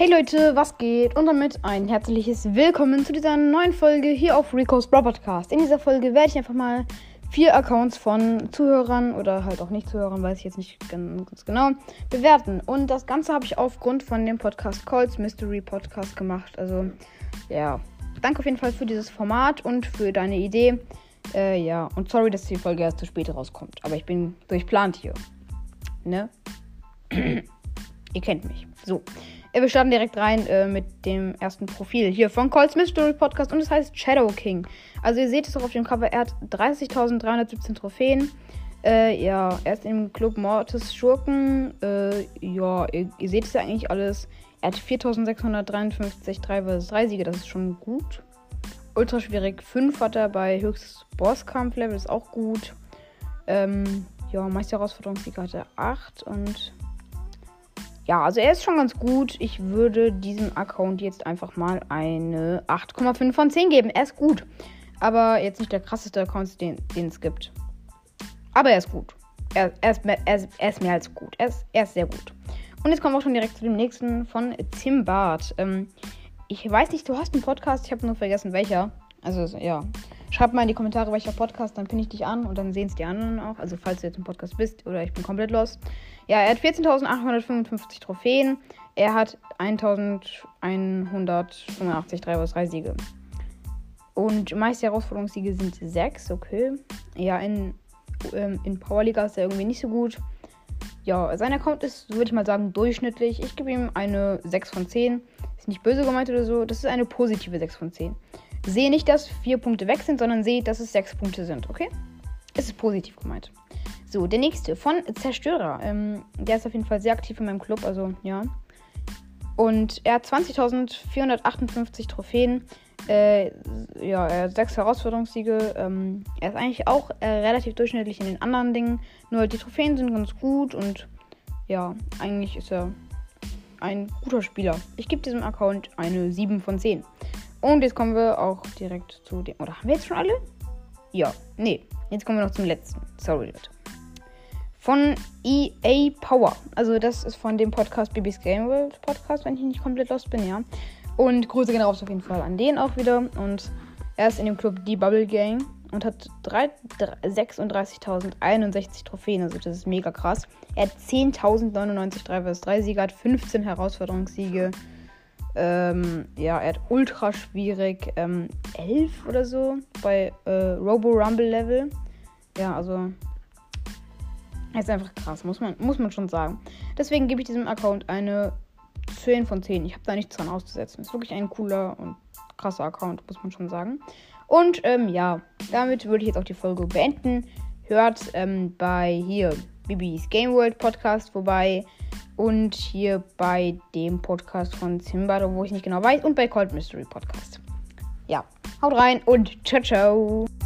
Hey Leute, was geht? Und damit ein herzliches Willkommen zu dieser neuen Folge hier auf Rico's Bro Podcast. In dieser Folge werde ich einfach mal vier Accounts von Zuhörern oder halt auch nicht Zuhörern, weiß ich jetzt nicht ganz genau, bewerten. Und das Ganze habe ich aufgrund von dem Podcast Calls Mystery Podcast gemacht. Also ja, danke auf jeden Fall für dieses Format und für deine Idee. Äh, ja, und sorry, dass die Folge erst zu spät rauskommt. Aber ich bin durchplant hier. Ne? Ihr kennt mich. So. Wir starten direkt rein äh, mit dem ersten Profil hier von Colts Mystery Podcast und es heißt Shadow King. Also ihr seht es auch auf dem Cover, er hat 30.317 Trophäen. Äh, ja, er ist im Club Mortis Schurken. Äh, ja, ihr, ihr, seht es ja eigentlich alles. Er hat 4.653 3 vs 3 Siege, das ist schon gut. Ultra schwierig 5 hat er bei höchstes Bosskampf-Level, ist auch gut. Ähm, ja, Meister-Herausforderungssieger hat er 8 und ja, also er ist schon ganz gut. Ich würde diesem Account jetzt einfach mal eine 8,5 von 10 geben. Er ist gut. Aber jetzt nicht der krasseste Account, den, es gibt. Aber er ist gut. Er, er, ist, mehr, er, ist, er ist mehr als gut. Er ist, er ist sehr gut. Und jetzt kommen wir auch schon direkt zu dem nächsten von Tim Bart. Ähm, ich weiß nicht, du hast einen Podcast, ich habe nur vergessen welcher. Also, ja. Schreib mal in die Kommentare, welcher Podcast, dann pinne ich dich an und dann sehen es die anderen auch. Also, falls du jetzt im Podcast bist oder ich bin komplett lost. Ja, er hat 14.855 Trophäen. Er hat 1.185 3 vs 3 Siege. Und meiste Herausforderungssiege sind 6, okay. Ja, in, ähm, in Powerliga ist er irgendwie nicht so gut. Ja, sein Account ist, würde ich mal sagen, durchschnittlich. Ich gebe ihm eine 6 von 10. Ist nicht böse gemeint oder so. Das ist eine positive 6 von 10. Sehe nicht, dass 4 Punkte weg sind, sondern sehe, dass es 6 Punkte sind, okay? Es ist positiv gemeint. So, der nächste von Zerstörer. Ähm, der ist auf jeden Fall sehr aktiv in meinem Club, also ja. Und er hat 20.458 Trophäen. Äh, ja, er hat sechs Herausforderungssiege. Ähm, er ist eigentlich auch äh, relativ durchschnittlich in den anderen Dingen. Nur die Trophäen sind ganz gut und ja, eigentlich ist er ein guter Spieler. Ich gebe diesem Account eine 7 von 10. Und jetzt kommen wir auch direkt zu dem. Oder haben wir jetzt schon alle? Ja, nee. Jetzt kommen wir noch zum letzten. Sorry, Leute von EA Power. Also das ist von dem Podcast Baby's Game World Podcast, wenn ich nicht komplett lost bin, ja. Und Grüße gehen raus auf jeden Fall an den auch wieder. Und er ist in dem Club Die Bubble Gang und hat 36.061 Trophäen. Also das ist mega krass. Er hat 10.099 3 vs 3 Siege, hat 15 Herausforderungssiege. Ähm, ja, er hat ultra schwierig ähm, 11 oder so bei äh, Robo Rumble Level. Ja, also ist einfach krass, muss man, muss man schon sagen. Deswegen gebe ich diesem Account eine 10 von 10. Ich habe da nichts dran auszusetzen. Ist wirklich ein cooler und krasser Account, muss man schon sagen. Und ähm, ja, damit würde ich jetzt auch die Folge beenden. Hört ähm, bei hier Bibis Game World Podcast vorbei und hier bei dem Podcast von Zimbado, wo ich nicht genau weiß, und bei Cold Mystery Podcast. Ja, haut rein und ciao, ciao.